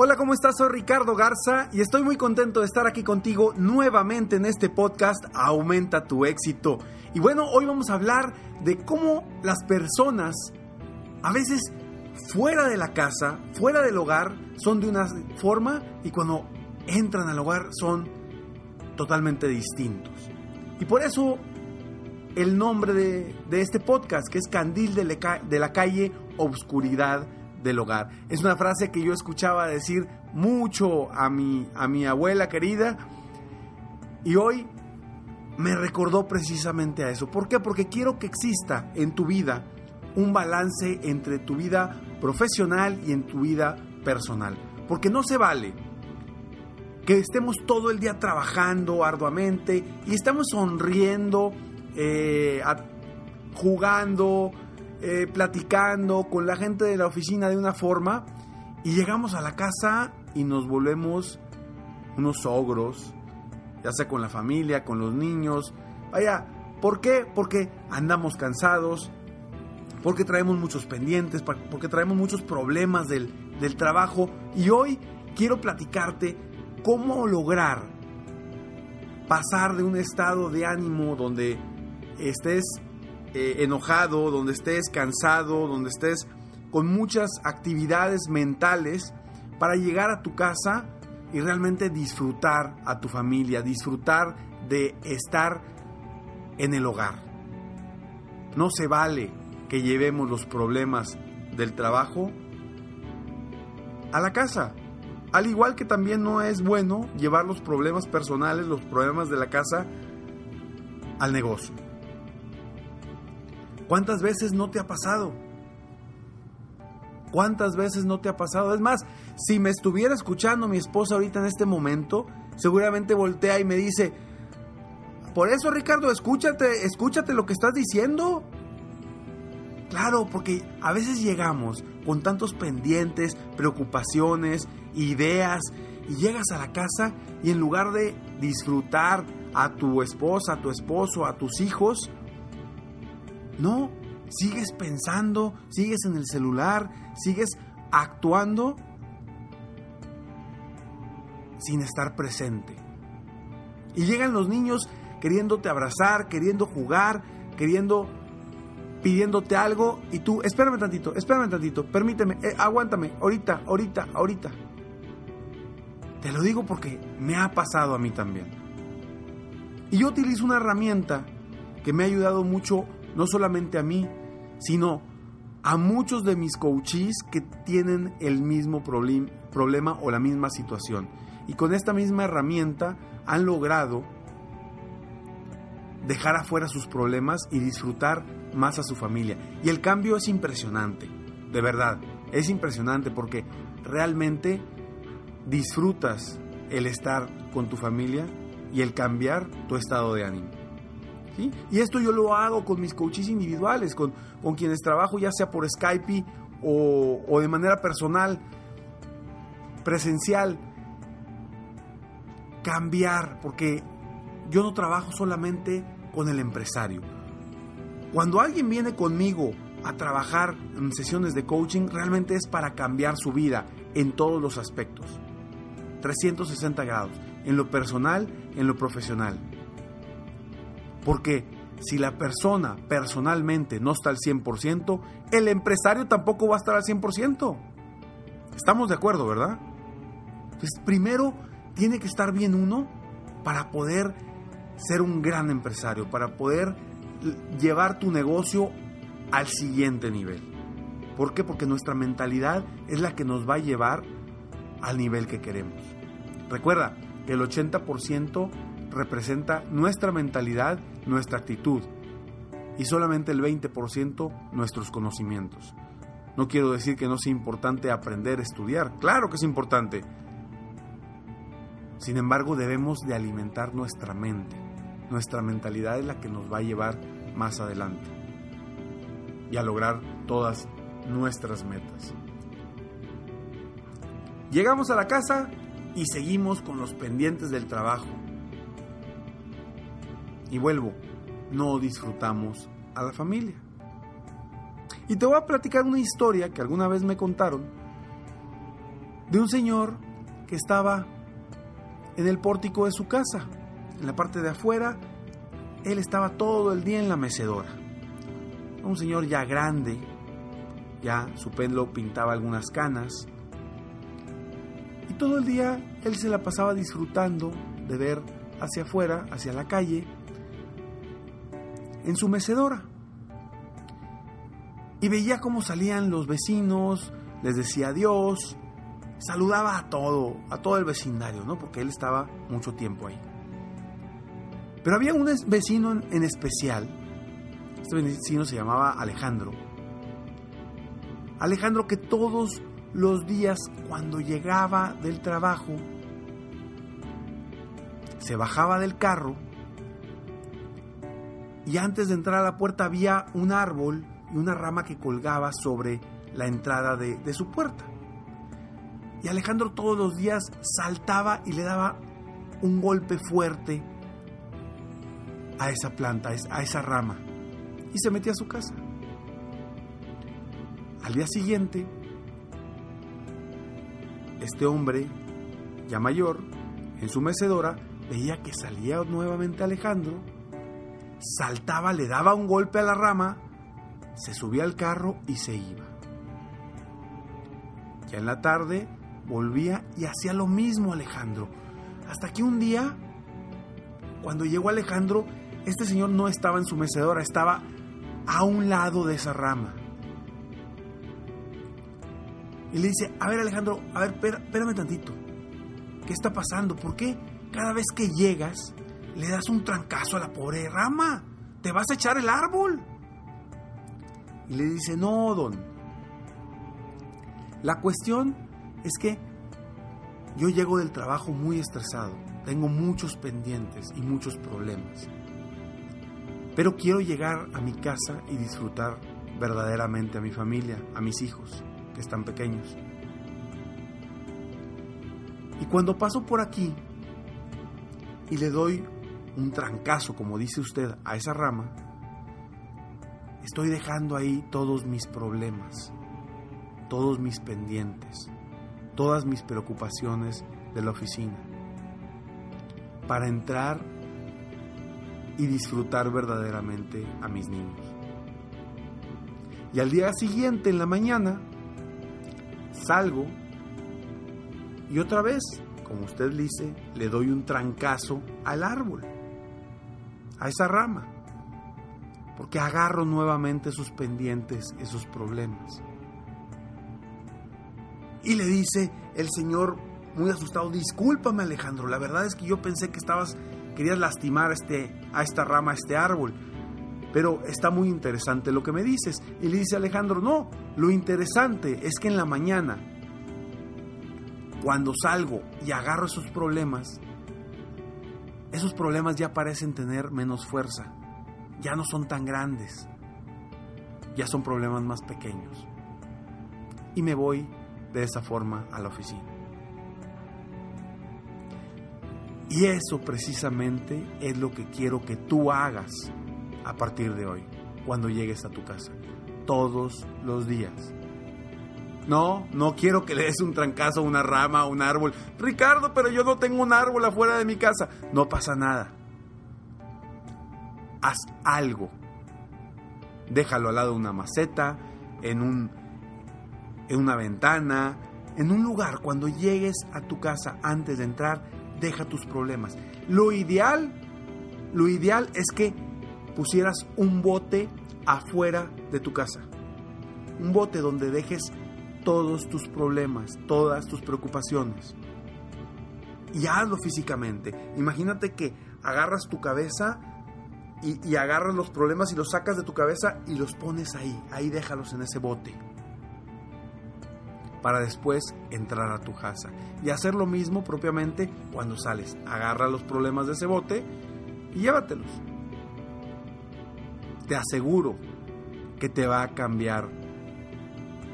Hola, ¿cómo estás? Soy Ricardo Garza y estoy muy contento de estar aquí contigo nuevamente en este podcast Aumenta tu éxito. Y bueno, hoy vamos a hablar de cómo las personas a veces fuera de la casa, fuera del hogar, son de una forma y cuando entran al hogar son totalmente distintos. Y por eso el nombre de, de este podcast, que es Candil de, la, de la calle, Obscuridad del hogar. Es una frase que yo escuchaba decir mucho a mi, a mi abuela querida y hoy me recordó precisamente a eso. ¿Por qué? Porque quiero que exista en tu vida un balance entre tu vida profesional y en tu vida personal. Porque no se vale que estemos todo el día trabajando arduamente y estamos sonriendo, eh, jugando, eh, platicando con la gente de la oficina de una forma y llegamos a la casa y nos volvemos unos ogros, ya sea con la familia, con los niños. Vaya, ¿por qué? Porque andamos cansados, porque traemos muchos pendientes, porque traemos muchos problemas del, del trabajo y hoy quiero platicarte cómo lograr pasar de un estado de ánimo donde estés eh, enojado, donde estés cansado, donde estés con muchas actividades mentales para llegar a tu casa y realmente disfrutar a tu familia, disfrutar de estar en el hogar. No se vale que llevemos los problemas del trabajo a la casa. Al igual que también no es bueno llevar los problemas personales, los problemas de la casa al negocio. ¿Cuántas veces no te ha pasado? ¿Cuántas veces no te ha pasado? Es más, si me estuviera escuchando mi esposa ahorita en este momento, seguramente voltea y me dice, por eso Ricardo, escúchate, escúchate lo que estás diciendo. Claro, porque a veces llegamos con tantos pendientes, preocupaciones, ideas, y llegas a la casa y en lugar de disfrutar a tu esposa, a tu esposo, a tus hijos, no, sigues pensando, sigues en el celular, sigues actuando sin estar presente. Y llegan los niños queriéndote abrazar, queriendo jugar, queriendo pidiéndote algo y tú, espérame tantito, espérame tantito, permíteme, eh, aguántame, ahorita, ahorita, ahorita. Te lo digo porque me ha pasado a mí también. Y yo utilizo una herramienta que me ha ayudado mucho, no solamente a mí, sino a muchos de mis coaches que tienen el mismo problema o la misma situación. Y con esta misma herramienta han logrado dejar afuera sus problemas y disfrutar más a su familia. Y el cambio es impresionante, de verdad, es impresionante porque realmente disfrutas el estar con tu familia y el cambiar tu estado de ánimo. Y esto yo lo hago con mis coaches individuales, con, con quienes trabajo ya sea por Skype o, o de manera personal, presencial. Cambiar, porque yo no trabajo solamente con el empresario. Cuando alguien viene conmigo a trabajar en sesiones de coaching, realmente es para cambiar su vida en todos los aspectos. 360 grados, en lo personal, en lo profesional. Porque si la persona personalmente no está al 100%, el empresario tampoco va a estar al 100%. Estamos de acuerdo, ¿verdad? Entonces, primero tiene que estar bien uno para poder ser un gran empresario, para poder llevar tu negocio al siguiente nivel. ¿Por qué? Porque nuestra mentalidad es la que nos va a llevar al nivel que queremos. Recuerda que el 80% representa nuestra mentalidad, nuestra actitud y solamente el 20% nuestros conocimientos. No quiero decir que no sea importante aprender, estudiar, claro que es importante. Sin embargo, debemos de alimentar nuestra mente. Nuestra mentalidad es la que nos va a llevar más adelante y a lograr todas nuestras metas. Llegamos a la casa y seguimos con los pendientes del trabajo. Y vuelvo, no disfrutamos a la familia. Y te voy a platicar una historia que alguna vez me contaron de un señor que estaba en el pórtico de su casa, en la parte de afuera. Él estaba todo el día en la mecedora. Un señor ya grande, ya su pelo pintaba algunas canas. Y todo el día él se la pasaba disfrutando de ver hacia afuera, hacia la calle, en su mecedora. Y veía cómo salían los vecinos, les decía adiós, saludaba a todo, a todo el vecindario, ¿no? Porque él estaba mucho tiempo ahí. Pero había un vecino en especial, este vecino se llamaba Alejandro. Alejandro que todos los días cuando llegaba del trabajo, se bajaba del carro y antes de entrar a la puerta había un árbol y una rama que colgaba sobre la entrada de, su puerta. Y Alejandro todos los días saltaba y le daba un golpe fuerte a esa planta, a esa rama, y se metía a su casa. Al día siguiente, este hombre, ya mayor, en su mecedora, veía que salía nuevamente Alejandro saltaba, le daba un golpe a la rama, se subía al carro y se iba. Ya en la tarde volvía y hacía lo mismo Alejandro. Hasta que un día, cuando llegó Alejandro, este señor no estaba en su mecedora, estaba a un lado de esa rama. Y le dice, a ver Alejandro, a ver, espérame tantito. ¿Qué está pasando? ¿Por qué cada vez que llegas le das un trancazo a la pobre rama. Te vas a echar el árbol. Y le dice, no, don. La cuestión es que yo llego del trabajo muy estresado. Tengo muchos pendientes y muchos problemas. Pero quiero llegar a mi casa y disfrutar verdaderamente a mi familia, a mis hijos, que están pequeños. Y cuando paso por aquí y le doy un trancazo, como dice usted, a esa rama, estoy dejando ahí todos mis problemas, todos mis pendientes, todas mis preocupaciones de la oficina, para entrar y disfrutar verdaderamente a mis niños. Y al día siguiente, en la mañana, salgo y otra vez, como usted dice, le doy un trancazo al árbol a esa rama, porque agarro nuevamente sus pendientes, esos problemas. Y le dice el Señor muy asustado, discúlpame Alejandro, la verdad es que yo pensé que estabas, querías lastimar a, este, a esta rama, a este árbol, pero está muy interesante lo que me dices. Y le dice Alejandro, no, lo interesante es que en la mañana, cuando salgo y agarro esos problemas, esos problemas ya parecen tener menos fuerza, ya no son tan grandes, ya son problemas más pequeños. Y me voy de esa forma a la oficina. Y eso precisamente es lo que quiero que tú hagas a partir de hoy, cuando llegues a tu casa, todos los días. No, no quiero que le des un trancazo a una rama, a un árbol. Ricardo, pero yo no tengo un árbol afuera de mi casa. No pasa nada. Haz algo. Déjalo al lado de una maceta, en, un, en una ventana, en un lugar. Cuando llegues a tu casa antes de entrar, deja tus problemas. Lo ideal, lo ideal es que pusieras un bote afuera de tu casa. Un bote donde dejes todos tus problemas, todas tus preocupaciones. Y hazlo físicamente. Imagínate que agarras tu cabeza y, agarras los problemas y los sacas de tu cabeza y los pones ahí. Ahí déjalos en ese bote. Para después entrar a tu casa. Y hacer lo mismo propiamente cuando sales. Agarra los problemas de ese bote y llévatelos. Te aseguro que te va a cambiar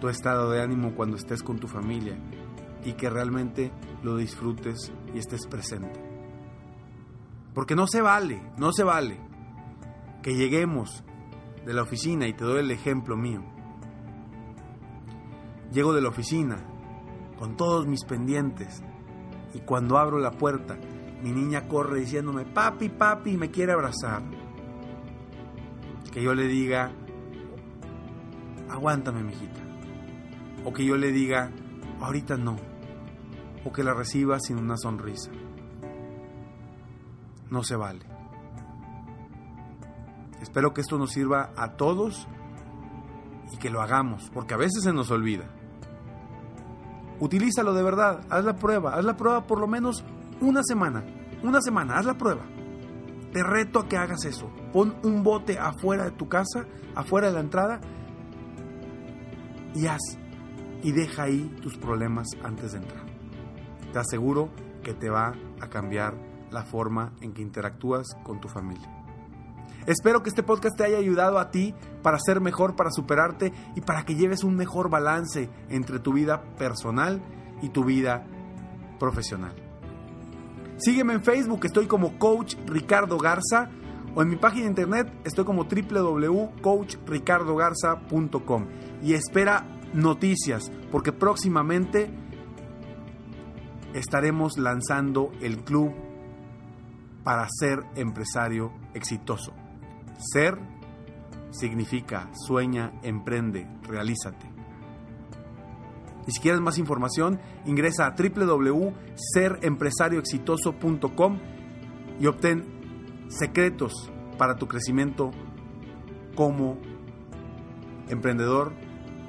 tu estado de ánimo cuando estés con tu familia y que realmente lo disfrutes y estés presente. Porque no se vale, no se vale que lleguemos de la oficina y te doy el ejemplo mío. Llego de la oficina con todos mis pendientes y cuando abro la puerta mi niña corre diciéndome papi, papi, me quiere abrazar. Que yo le diga, aguántame, mijita o que yo le diga, ahorita no, o que la reciba sin una sonrisa. No se vale. Espero que esto nos sirva a todos y que lo hagamos, porque a veces se nos olvida. Utilízalo de verdad, haz la prueba, haz la prueba por lo menos una semana, una semana, haz la prueba. Te reto a que hagas eso. Pon un bote afuera de tu casa, afuera de la entrada, y haz y deja ahí tus problemas antes de entrar. Te aseguro que te va a cambiar la forma en que interactúas con tu familia. Espero que este podcast te haya ayudado a ti para ser mejor, para superarte y para que lleves un mejor balance entre tu vida personal y tu vida profesional. Sígueme en Facebook, estoy como Coach Ricardo Garza o en mi página de internet estoy como www.coachricardogarza.com y espera noticias, porque próximamente estaremos lanzando el club para ser empresario exitoso. Ser significa sueña, emprende, realízate. Y si quieres más información, ingresa a www.serempresarioexitoso.com y obtén secretos para tu crecimiento como emprendedor